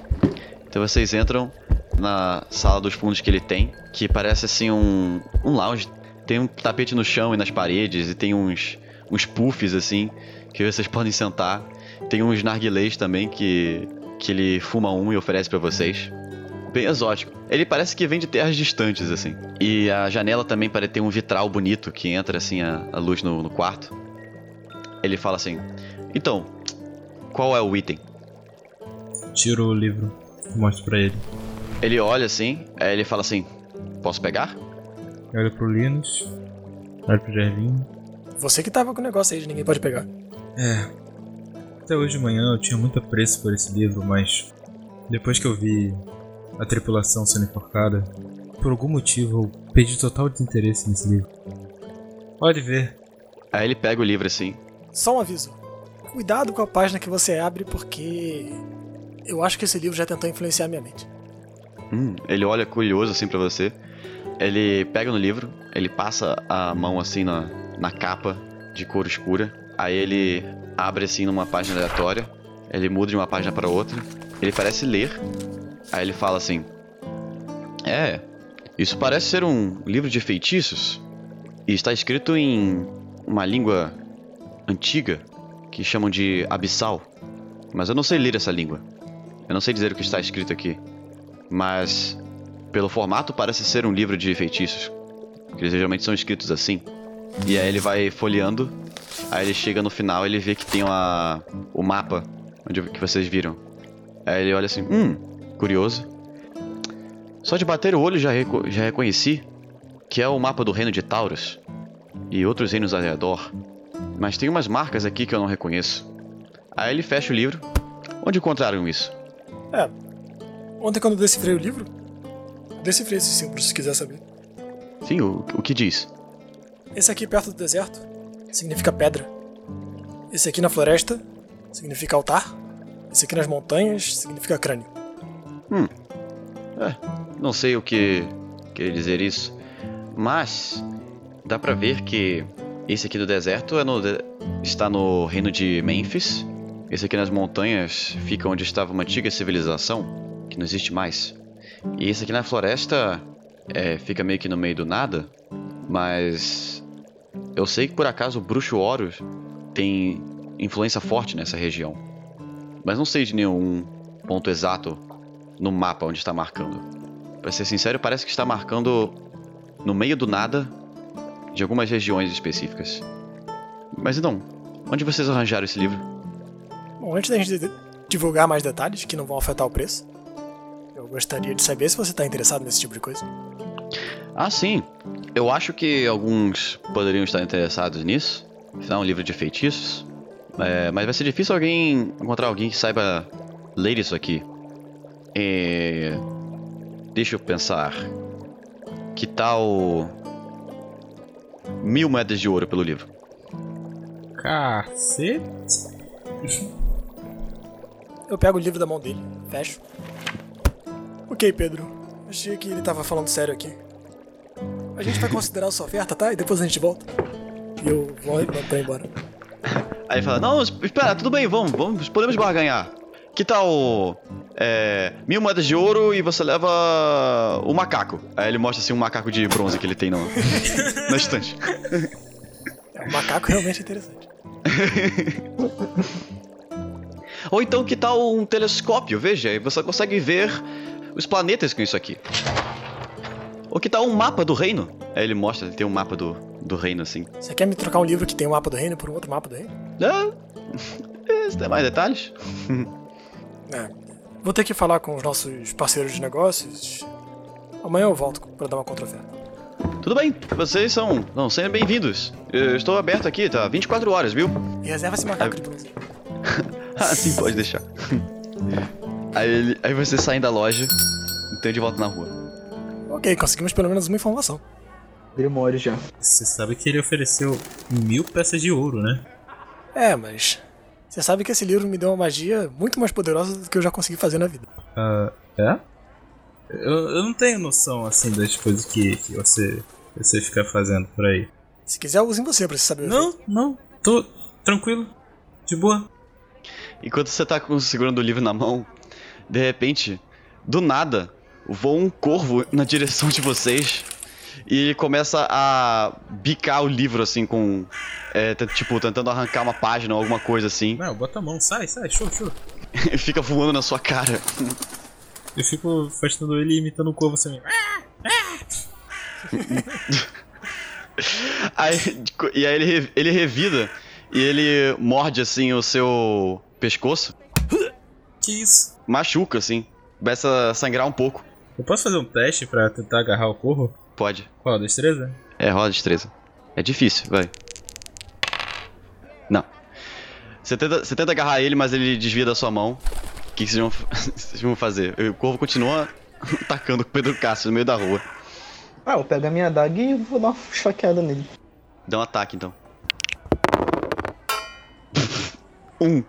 Speaker 1: Então vocês entram na sala dos fundos que ele tem, que parece assim um, um lounge. Tem um tapete no chão e nas paredes, e tem uns, uns puffs assim, que vocês podem sentar. Tem uns narguilés também que, que ele fuma um e oferece para vocês bem exótico. Ele parece que vem de terras distantes, assim. E a janela também parece ter um vitral bonito que entra, assim, a, a luz no, no quarto. Ele fala assim: Então, qual é o item?
Speaker 3: Tiro o livro, mostro pra ele.
Speaker 1: Ele olha assim, aí ele fala assim: Posso pegar?
Speaker 3: Olha pro Linus, olha pro Jervinho.
Speaker 2: Você que tava com o negócio aí de ninguém pode pegar.
Speaker 3: É. Até hoje de manhã eu tinha muito apreço por esse livro, mas depois que eu vi a tripulação sendo enforcada, por algum motivo eu perdi total desinteresse nesse livro. Pode ver.
Speaker 1: Aí ele pega o livro assim.
Speaker 2: Só um aviso. Cuidado com a página que você abre, porque eu acho que esse livro já tentou influenciar minha mente.
Speaker 1: Hum, ele olha curioso assim para você. Ele pega no livro, ele passa a mão assim na, na capa de cor escura. Aí ele abre assim numa página aleatória. Ele muda de uma página para outra. Ele parece ler, Aí ele fala assim: É, isso parece ser um livro de feitiços. E está escrito em uma língua antiga. que chamam de abissal. Mas eu não sei ler essa língua. Eu não sei dizer o que está escrito aqui. Mas, pelo formato, parece ser um livro de feitiços. Que eles geralmente são escritos assim. E aí ele vai folheando. Aí ele chega no final ele vê que tem uma, o mapa onde, que vocês viram. Aí ele olha assim: Hum, curioso. Só de bater o olho já, reco já reconheci que é o mapa do reino de Taurus e outros reinos ao redor. Mas tem umas marcas aqui que eu não reconheço. Aí ele fecha o livro. Onde encontraram isso?
Speaker 2: É. Ontem quando eu decifrei o livro, decifrei esses símbolos se quiser saber.
Speaker 1: Sim, o, o que diz?
Speaker 2: Esse aqui perto do deserto significa pedra. Esse aqui na floresta significa altar. Esse aqui nas montanhas significa crânio.
Speaker 1: Hum. É, não sei o que quer dizer isso, mas dá pra ver que esse aqui do deserto é no de... está no reino de Memphis. Esse aqui nas montanhas fica onde estava uma antiga civilização, que não existe mais. E esse aqui na floresta é, fica meio que no meio do nada, mas eu sei que por acaso o bruxo Horus tem influência forte nessa região. Mas não sei de nenhum ponto exato no mapa onde está marcando. Para ser sincero, parece que está marcando no meio do nada de algumas regiões específicas. Mas então, onde vocês arranjaram esse livro?
Speaker 2: Bom, antes da gente divulgar mais detalhes que não vão afetar o preço, eu gostaria de saber se você está interessado nesse tipo de coisa.
Speaker 1: Ah, sim. Eu acho que alguns poderiam estar interessados nisso. Afinal, é um livro de feitiços. É, mas vai ser difícil alguém encontrar alguém que saiba ler isso aqui. É... Deixa eu pensar. Que tal. Mil moedas de ouro pelo livro?
Speaker 3: Cacete.
Speaker 2: Eu pego o livro da mão dele, fecho. Ok, Pedro. Achei que ele tava falando sério aqui. A gente vai considerar a sua oferta, tá? E depois a gente volta. E eu vou pra ir embora.
Speaker 1: Aí ele fala, não, espera, tudo bem, vamos, vamos, podemos barganhar. Que tal é, mil moedas de ouro e você leva o macaco? Aí ele mostra assim um macaco de bronze que ele tem no, na estante.
Speaker 2: É, o macaco realmente é interessante.
Speaker 1: Ou então que tal um telescópio, veja, você consegue ver os planetas com isso aqui. Ou que tal um mapa do reino? Aí ele mostra, ele tem um mapa do, do reino assim.
Speaker 2: Você quer me trocar um livro que tem um mapa do reino por um outro mapa do reino?
Speaker 1: É, tem mais detalhes?
Speaker 2: É, vou ter que falar com os nossos parceiros de negócios. Amanhã eu volto para dar uma contra-oferta.
Speaker 1: Tudo bem, vocês são, não, sejam bem-vindos. Eu estou aberto aqui, tá? 24 horas, viu?
Speaker 2: E reserva esse macaco de bronze.
Speaker 1: ah, sim, pode deixar. aí, ele, aí vocês saem da loja e estão de volta na rua.
Speaker 2: Ok, conseguimos pelo menos uma informação.
Speaker 4: Grimório já.
Speaker 3: Você sabe que ele ofereceu mil peças de ouro, né?
Speaker 2: É, mas você sabe que esse livro me deu uma magia muito mais poderosa do que eu já consegui fazer na vida.
Speaker 3: Uh, é? Eu, eu não tenho noção, assim, das coisas que, que você, você fica fazendo por aí.
Speaker 2: Se quiser, use em você pra você saber.
Speaker 3: Não, não. Tô tranquilo. De boa.
Speaker 1: Enquanto você tá segurando o livro na mão, de repente, do nada, voa um corvo na direção de vocês e ele começa a bicar o livro, assim, com. É, tipo, tentando arrancar uma página ou alguma coisa assim.
Speaker 3: Não, bota a mão, sai, sai, show, show.
Speaker 1: Fica voando na sua cara.
Speaker 3: Eu fico afastando ele e imitando o corvo assim.
Speaker 1: aí, e aí ele, ele revida e ele morde assim o seu pescoço.
Speaker 3: Que isso?
Speaker 1: Machuca, assim. Começa a sangrar um pouco.
Speaker 3: Eu posso fazer um teste pra tentar agarrar o corvo?
Speaker 1: Pode.
Speaker 3: Qual? Destreza?
Speaker 1: É, rola destreza. É difícil, vai. Não. Você tenta, você tenta agarrar ele, mas ele desvia da sua mão. O que, que vocês, vão, vocês vão fazer? O corvo continua atacando o Pedro Castro no meio da rua.
Speaker 4: Ah, eu pego a minha adaga e vou dar uma esfaqueada nele.
Speaker 1: Dá um ataque então. um.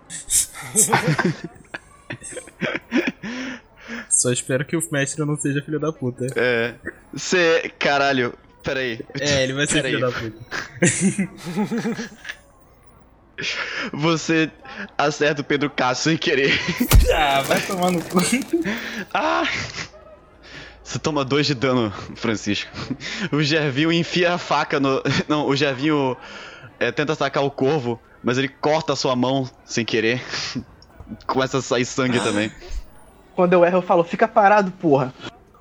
Speaker 3: Só espero que o mestre não seja filho da puta.
Speaker 1: É. Você. Caralho. Pera aí.
Speaker 3: É, ele vai ser filho da puta.
Speaker 1: Você acerta o Pedro Castro sem querer.
Speaker 3: Ah, vai tomar no cu.
Speaker 1: ah! Você toma dois de dano, Francisco. O Gervinho enfia a faca no. Não, o Gervinho é, tenta atacar o corvo, mas ele corta a sua mão sem querer. Começa a sair sangue também.
Speaker 4: Quando eu erro, eu falo, fica parado, porra.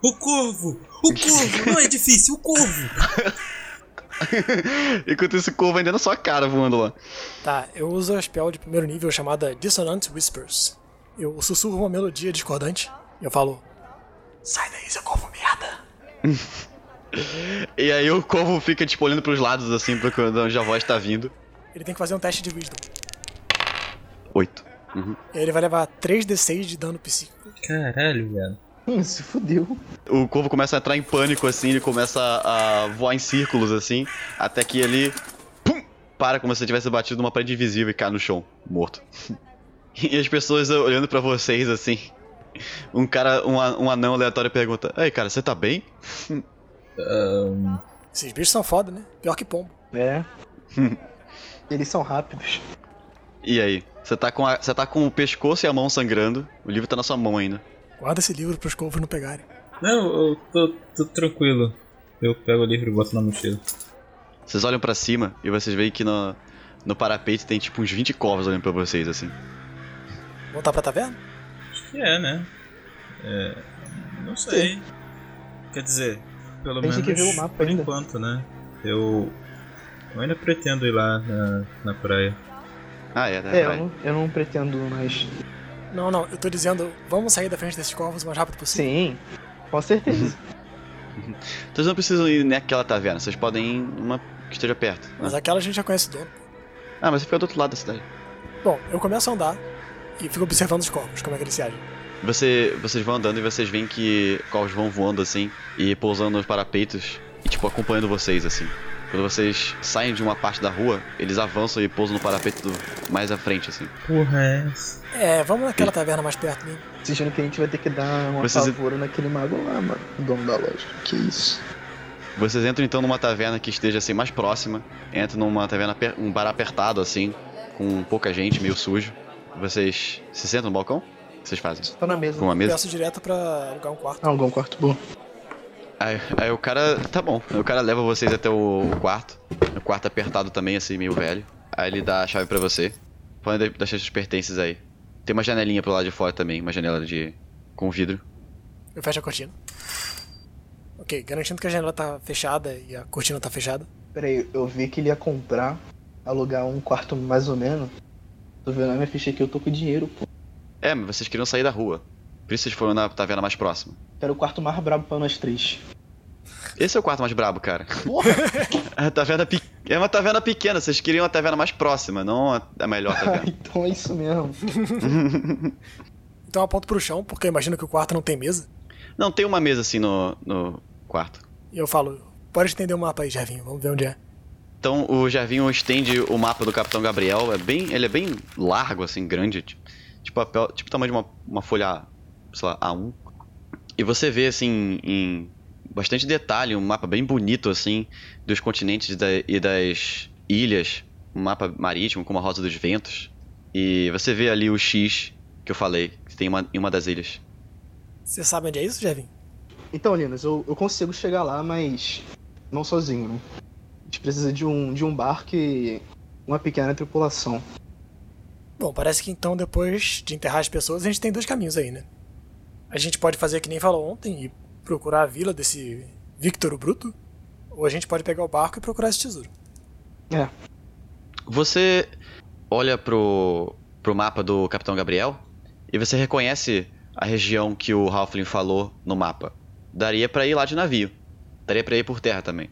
Speaker 3: O corvo! O corvo! Não é difícil, o corvo!
Speaker 1: Enquanto esse corvo ainda na sua cara voando lá.
Speaker 2: Tá, eu uso a spell de primeiro nível chamada Dissonant Whispers. Eu sussurro uma melodia discordante e eu falo: Sai daí, seu corvo merda!
Speaker 1: e aí o corvo fica tipo olhando pros lados assim, pra onde a voz tá vindo.
Speaker 2: Ele tem que fazer um teste de wisdom.
Speaker 1: Oito. Uhum.
Speaker 2: E aí ele vai levar 3d6 de dano psíquico.
Speaker 3: Caralho, velho.
Speaker 4: Hum, se fudeu.
Speaker 1: O corvo começa a entrar em pânico, assim, ele começa a voar em círculos, assim, até que ele. Pum, para como se tivesse batido numa parede invisível e cai no chão, morto. e as pessoas olhando para vocês, assim. Um cara, um, um anão aleatório pergunta: Ei, cara, você tá bem?
Speaker 3: Um...
Speaker 2: Esses bichos são foda, né? Pior que pombo.
Speaker 4: É. Eles são rápidos.
Speaker 1: E aí? Você tá, com a, você tá com o pescoço e a mão sangrando. O livro tá na sua mão ainda.
Speaker 2: Guarda esse livro pros corvos não pegarem.
Speaker 3: Não, eu tô, tô tranquilo. Eu pego o livro e boto na mochila.
Speaker 1: Vocês olham para cima e vocês veem que no, no parapeito tem tipo uns 20 corvos olhando pra vocês, assim.
Speaker 2: Voltar pra taverna?
Speaker 3: Acho que é, né? É. Não sei. Sim. Quer dizer, pelo
Speaker 4: Tem
Speaker 3: menos.
Speaker 4: que ver o mapa
Speaker 3: por
Speaker 4: ainda.
Speaker 3: enquanto, né? Eu. Eu ainda pretendo ir lá na, na praia.
Speaker 1: Ah, é, né?
Speaker 4: É, eu não, eu não pretendo mais.
Speaker 2: Não, não, eu tô dizendo, vamos sair da frente desses corvos o mais rápido possível.
Speaker 4: Sim, com certeza.
Speaker 1: Vocês não precisam ir naquela taverna, vocês podem ir numa que esteja perto. né?
Speaker 2: Mas aquela a gente já conhece o dono.
Speaker 1: Ah, mas você fica do outro lado da cidade.
Speaker 2: Bom, eu começo a andar e fico observando os corvos, como é que eles se agem.
Speaker 1: Você, vocês vão andando e vocês veem que corvos vão voando assim e pousando nos parapeitos e tipo acompanhando vocês assim. Quando vocês saem de uma parte da rua, eles avançam e pousam no parapeito do- mais à frente assim.
Speaker 3: Porra, é essa?
Speaker 2: É, vamos naquela taverna mais perto mesmo.
Speaker 4: Exigindo que a gente vai ter que dar uma
Speaker 1: Vocês-
Speaker 4: favor naquele mago lá, mano. O dono da loja. Que isso.
Speaker 1: Vocês entram então numa taverna que esteja assim mais próxima. Entram numa taverna, um bar apertado assim, com pouca gente, meio sujo. Vocês se sentam no balcão? O que vocês fazem?
Speaker 4: Tô na mesa.
Speaker 1: Com uma mesa?
Speaker 2: Peço direto pra alugar um quarto.
Speaker 4: Ah, algum quarto bom.
Speaker 1: Aí, aí o cara. Tá bom. Aí o cara leva vocês até o quarto. O quarto apertado também, assim, meio velho. Aí ele dá a chave pra você. Podem de- deixar seus pertences aí. Tem uma janelinha pro lado de fora também, uma janela de. com vidro.
Speaker 2: Eu fecho a cortina. Ok, garantindo que a janela tá fechada e a cortina tá fechada.
Speaker 4: Pera aí, eu vi que ele ia comprar, alugar um quarto mais ou menos. Tô vendo na minha ficha aqui, eu tô com dinheiro, pô.
Speaker 1: É, mas vocês queriam sair da rua. Por isso vocês foram na taverna mais próxima.
Speaker 4: Quero o quarto mais brabo pra nós três.
Speaker 1: Esse é o quarto mais brabo, cara.
Speaker 4: Porra!
Speaker 1: A taverna pe... É uma taverna pequena, vocês queriam a taverna mais próxima, não a, melhor
Speaker 4: Ah,
Speaker 1: taverna.
Speaker 4: então é isso mesmo.
Speaker 2: Então aponto pro chão, porque eu imagino que o quarto não tem mesa.
Speaker 1: não, tem uma mesa assim no, no quarto.
Speaker 2: E eu falo, pode estender o mapa aí, Jervinho, vamos ver onde é.
Speaker 1: Então o Jervinho estende o mapa do Capitão Gabriel. É bem, ele é bem largo, assim, grande. Tipo, tipo papel, tipo o tamanho de uma, uma folha, sei lá, A1. E você vê, assim, em bastante detalhe, um mapa bem bonito, assim, dos continentes e das ilhas. Um mapa marítimo com uma rosa dos ventos. E você vê ali o X que eu falei, que tem uma, em uma das ilhas.
Speaker 2: Você sabe onde é isso, Jervinho?
Speaker 4: Então, Linus, eu, eu consigo chegar lá, mas não sozinho, né? A gente precisa de um, de um barco e uma pequena tripulação.
Speaker 2: Bom, parece que então depois de enterrar as pessoas, a gente tem dois caminhos aí, né? A gente pode fazer que nem falou ontem e procurar a vila desse Victor o Bruto, ou a gente pode pegar o barco e procurar esse tesouro.
Speaker 4: É,
Speaker 1: Você olha pro, pro mapa do Capitão Gabriel e você reconhece a região que o Halfling falou no mapa. Daria pra ir lá de navio. Daria pra ir por terra também.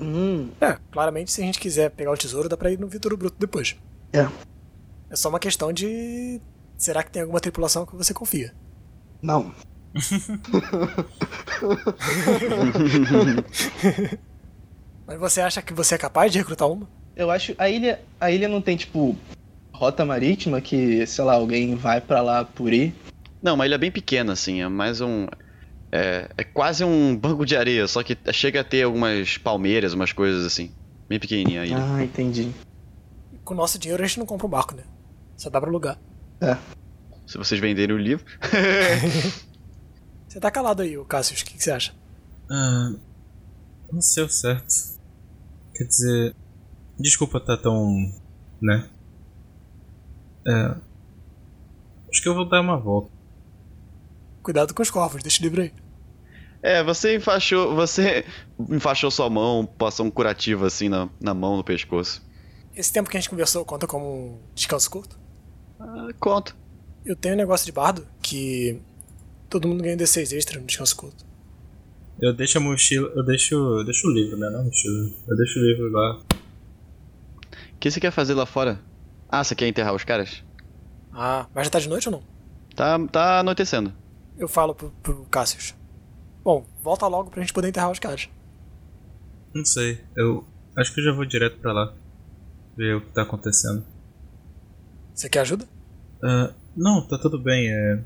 Speaker 4: hum,
Speaker 2: É, claramente se a gente quiser pegar o tesouro, dá pra ir no Victor o Bruto depois.
Speaker 4: é.
Speaker 2: É só uma questão de. Será que tem alguma tripulação que você confia?
Speaker 4: Não.
Speaker 2: Mas você acha que você é capaz de recrutar uma?
Speaker 4: Eu acho. A ilha. A ilha não tem, tipo, rota marítima que, sei lá, alguém vai pra lá por ir.
Speaker 1: Não, uma ilha bem pequena, assim. É mais um. É, é quase um banco de areia, só que chega a ter algumas palmeiras, umas coisas assim. Bem pequenininha a ilha.
Speaker 4: Ah, entendi.
Speaker 2: Com o nosso dinheiro a gente não compra um barco, né? Só dá pra alugar.
Speaker 1: Se vocês venderem o livro.
Speaker 2: Você tá calado aí, Cassius, o que, que você acha?
Speaker 3: Ah, não sei o certo. Quer dizer. Desculpa estar tão. né? É. Acho que eu vou dar uma volta.
Speaker 2: Cuidado com os corvos, deixa o livro aí.
Speaker 1: É, você enfaixou. Você enfaixou sua mão, passou um curativo assim na, na mão, no pescoço.
Speaker 2: Esse tempo que a gente conversou conta como um descanso curto?
Speaker 1: Ah, conta.
Speaker 2: Eu tenho um negócio de bardo que todo mundo ganha D6 extra no descanso curto.
Speaker 3: Eu deixo a mochila. Eu deixo. Eu deixo o livro, né? Não a mochila. Eu deixo o livro lá.
Speaker 1: O que você quer fazer lá fora? Ah, você quer enterrar os caras?
Speaker 2: Ah, mas já tá de noite ou não?
Speaker 1: Tá, tá anoitecendo.
Speaker 2: Eu falo pro, pro Cassius. Bom, volta logo pra gente poder enterrar os caras.
Speaker 3: Não sei. Eu acho que eu já vou direto pra lá. Ver o que tá acontecendo.
Speaker 2: Você quer ajuda?
Speaker 3: Uh, não, tá tudo bem. É...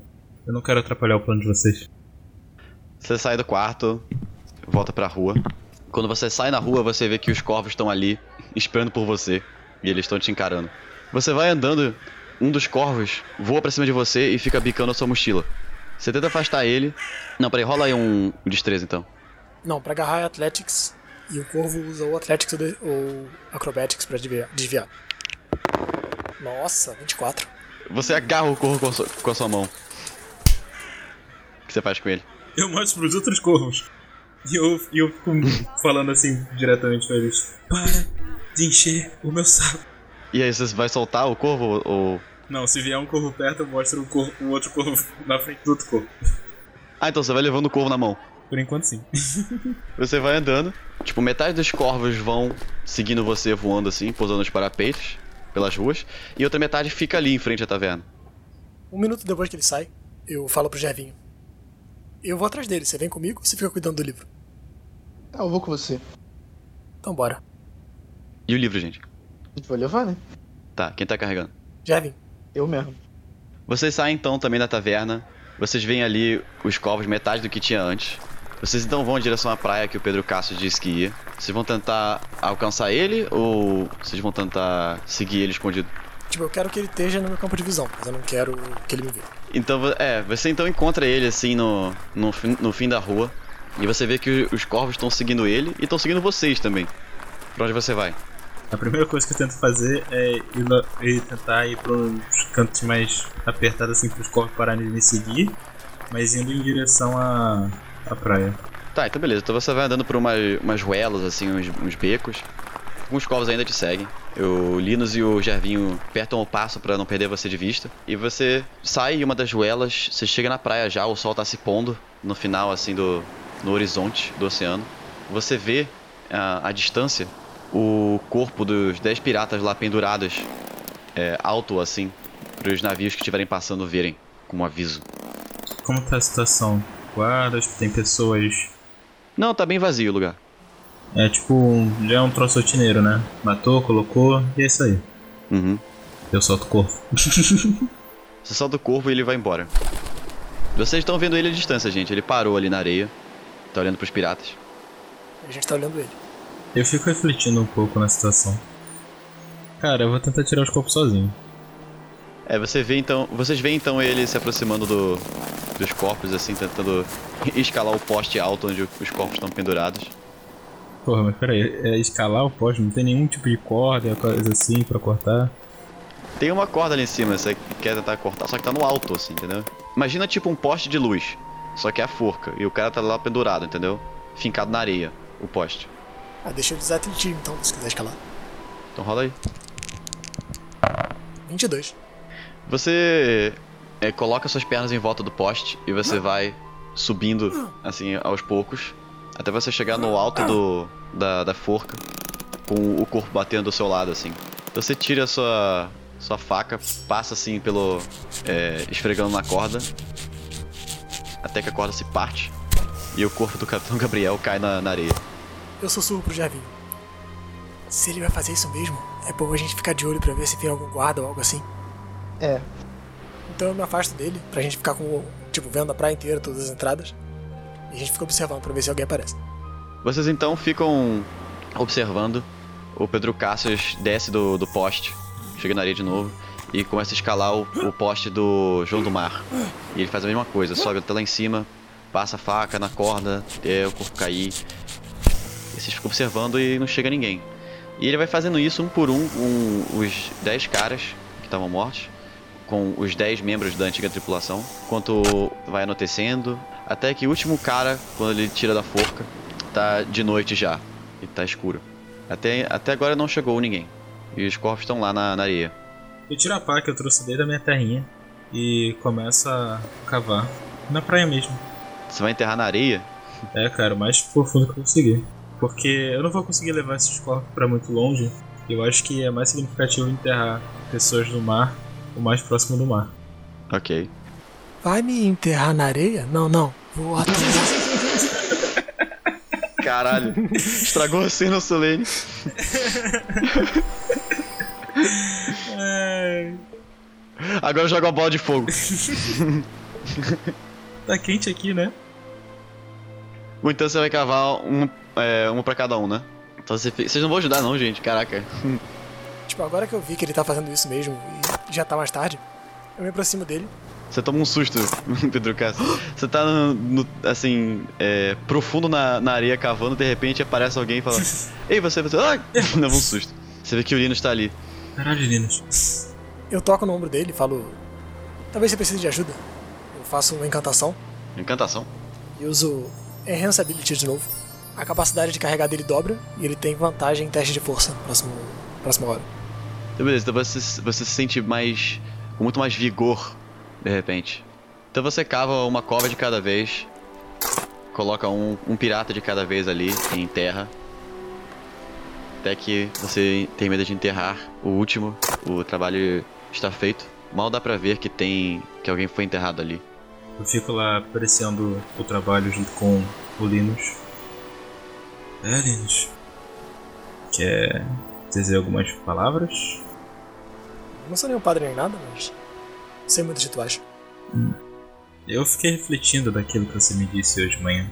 Speaker 3: Eu não quero atrapalhar o plano de vocês.
Speaker 1: Você sai do quarto, volta pra rua. Quando você sai na rua, você vê que os corvos estão ali, esperando por você. E eles estão te encarando. Você vai andando, um dos corvos voa pra cima de você e fica bicando a sua mochila. Você tenta afastar ele. Não, peraí, rola aí um destreza então.
Speaker 2: Não, pra agarrar é Athletics. E o corvo usa ou Athletics ou Acrobatics pra desviar. Nossa, 24.
Speaker 1: Você agarra o corvo com a sua, com a sua mão. O que você faz com ele?
Speaker 3: Eu mostro pros outros corvos. E eu, eu fico falando assim diretamente pra eles: Para de encher o meu saco.
Speaker 1: E aí, você vai soltar o corvo ou.
Speaker 3: Não, se vier um corvo perto, eu mostro o, corvo, o outro corvo na frente do outro corvo.
Speaker 1: Ah, então você vai levando o corvo na mão.
Speaker 3: Por enquanto, sim.
Speaker 1: você vai andando. Tipo, metade dos corvos vão seguindo você voando assim, pousando os parapeitos pelas ruas. E outra metade fica ali em frente à taverna.
Speaker 2: Um minuto depois que ele sai, eu falo pro Gervinho. Eu vou atrás dele. Você vem comigo ou você fica cuidando do livro?
Speaker 4: Ah, eu vou com você.
Speaker 2: Então bora.
Speaker 1: E o livro, gente?
Speaker 4: Vou levar, né?
Speaker 1: Tá, quem tá carregando?
Speaker 2: Gervin.
Speaker 4: Eu mesmo.
Speaker 1: Vocês saem então também da taverna. Vocês veem ali os corvos, metade do que tinha antes. Vocês então vão em direção à praia que o Pedro Castro disse que ia. Vocês vão tentar alcançar ele ou vocês vão tentar seguir ele escondido?
Speaker 2: Tipo, eu quero que ele esteja no meu campo de visão, mas eu não quero que ele me veja.
Speaker 1: Então, é, você então encontra ele assim no, no, fim, no fim da rua. E você vê que os corvos estão seguindo ele e estão seguindo vocês também. Pra onde você vai?
Speaker 3: A primeira coisa que eu tento fazer é ir, ir tentar ir para uns cantos mais apertados assim para os corvos pararem de me seguir, mas indo em direção à, à praia.
Speaker 1: Tá, então beleza. Então você vai andando por umas, umas ruelas, assim, uns, uns becos. Alguns corvos ainda te seguem. O Linus e o Gervinho apertam o passo para não perder você de vista. E você sai em uma das ruelas, você chega na praia já, o sol tá se pondo no final, assim, do no horizonte do oceano. Você vê a, a distância o corpo dos 10 piratas lá pendurados é, alto assim, para os navios que estiverem passando verem, como aviso.
Speaker 3: Como tá a situação? Guardas, tem pessoas.
Speaker 1: Não, tá bem vazio o lugar.
Speaker 3: É tipo, já é um troço rotineiro, né? Matou, colocou e é isso aí.
Speaker 1: Uhum.
Speaker 3: Eu solto o corvo.
Speaker 1: Você solta o corvo e ele vai embora. Vocês estão vendo ele à distância, gente. Ele parou ali na areia. Tá olhando pros piratas.
Speaker 2: A gente tá olhando ele.
Speaker 3: Eu fico refletindo um pouco na situação. Cara, eu vou tentar tirar os corpos sozinho.
Speaker 1: É, você vê então. Vocês veem então ele se aproximando do, dos corpos, assim, tentando escalar o poste alto onde os corpos estão pendurados.
Speaker 3: Porra, mas peraí, é escalar o poste? Não tem nenhum tipo de corda, coisa assim pra cortar?
Speaker 1: Tem uma corda ali em cima, você quer tentar cortar, só que tá no alto, assim, entendeu? Imagina tipo um poste de luz, só que é a forca, e o cara tá lá pendurado, entendeu? Fincado na areia, o poste.
Speaker 2: Ah, deixa eu desatletir então, se quiser escalar.
Speaker 1: Então rola aí.
Speaker 2: 22.
Speaker 1: Você é, coloca suas pernas em volta do poste e você vai subindo, assim, aos poucos, até você chegar no alto do, da, da forca, com o corpo batendo do seu lado, assim. Você tira a sua, sua faca, passa assim pelo. É, esfregando na corda, até que a corda se parte e o corpo do Capitão Gabriel cai na, na areia.
Speaker 2: Eu sussurro pro Javinho. Se ele vai fazer isso mesmo, é bom a gente ficar de olho pra ver se tem algum guarda ou algo assim.
Speaker 4: É.
Speaker 2: Então eu me afasto dele, pra gente ficar com, tipo, vendo a praia inteira, todas as entradas. E a gente fica observando pra ver se alguém aparece.
Speaker 1: Vocês então ficam observando. O Pedro Cassius desce do, do poste, chega na areia de novo e começa a escalar o, o poste do João do Mar. E ele faz a mesma coisa, sobe até lá em cima, passa a faca na corda até o corpo cair. E vocês ficam observando e não chega ninguém. E ele vai fazendo isso um por um, um os 10 caras que estavam mortos. Com os 10 membros da antiga tripulação, enquanto vai anoitecendo, até que o último cara, quando ele tira da forca, tá de noite já, e tá escuro. Até, até agora não chegou ninguém, e os corpos estão lá na, na areia.
Speaker 3: Eu tiro a pá que eu trouxe desde a minha terrinha e começo a cavar, na praia mesmo.
Speaker 1: Você vai enterrar na areia?
Speaker 3: É, cara, o mais profundo que eu conseguir. Porque eu não vou conseguir levar esses corpos para muito longe. Eu acho que é mais significativo enterrar pessoas no mar, o mais próximo do mar.
Speaker 1: Ok.
Speaker 2: Vai me enterrar na areia? Não, não. Vou.
Speaker 1: Caralho, estragou a cena solene.
Speaker 3: É...
Speaker 1: Agora joga uma bola de fogo.
Speaker 3: Tá quente aqui, né?
Speaker 1: Então você vai cavar um, é, uma pra cada um, né? Então você, vocês não vão ajudar não, gente. Caraca.
Speaker 2: tipo, agora que eu vi que ele tá fazendo isso mesmo e já tá mais tarde, eu me aproximo dele.
Speaker 1: Você toma um susto, Pedro Castro. Você tá, no, no- assim, é, profundo na, na areia cavando, de repente aparece alguém e fala: Ei, você, você. Ai! Leva um susto. Você vê que o Linus tá ali.
Speaker 3: Caralho, Linus.
Speaker 2: Eu toco no ombro dele e falo: Talvez você precise de ajuda. Eu faço uma encantação
Speaker 1: Encantação.
Speaker 2: e uso Enhance Ability de novo. A capacidade de carregar dele dobra e ele tem vantagem em teste de força próximo, próxima hora.
Speaker 1: Então, beleza, então você, você se sente mais. com muito mais vigor, de repente. Então você cava uma cova de cada vez, coloca um, um pirata de cada vez ali em terra. Até que você medo de enterrar o último, o trabalho está feito. Mal dá pra ver que tem. que alguém foi enterrado ali.
Speaker 3: Eu fico lá apreciando o trabalho junto com o Linus. É, Linus. Quer dizer algumas palavras?
Speaker 2: Não sou nenhum padre nem nada, mas sei muitos rituais.
Speaker 3: Eu fiquei refletindo daquilo que você me disse hoje de manhã.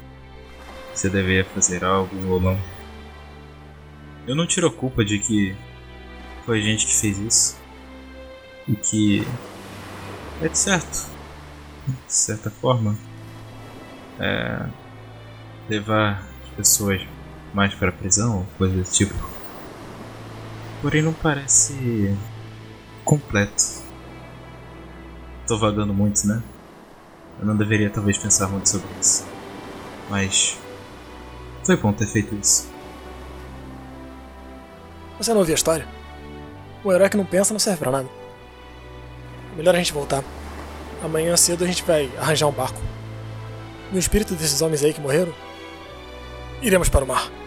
Speaker 3: Você deveria fazer algo ou não. Eu não tiro a culpa de que foi a gente que fez isso. E que é de certo. De certa forma. É. Levar as pessoas mais para a prisão ou coisa desse tipo. Porém não parece completo. Tô vagando muito, né? Eu não deveria talvez pensar muito sobre isso. Mas. Foi bom ter feito isso.
Speaker 2: Você não ouviu a história? O herói que não pensa não serve pra nada. Melhor a gente voltar. Amanhã cedo a gente vai arranjar um barco. No espírito desses homens aí que morreram, iremos para o mar.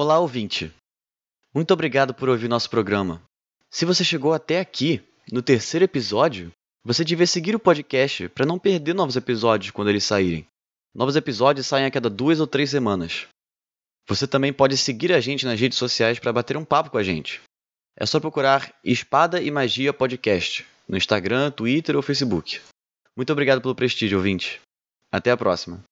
Speaker 1: Olá, ouvinte. Muito obrigado por ouvir nosso programa. Se você chegou até aqui, no terceiro episódio, você devia seguir o podcast para não perder novos episódios quando eles saírem. Novos episódios saem a cada duas ou três semanas. Você também pode seguir a gente nas redes sociais para bater um papo com a gente. É só procurar Espada e Magia Podcast no Instagram, Twitter ou Facebook. Muito obrigado pelo prestígio, ouvinte. Até a próxima.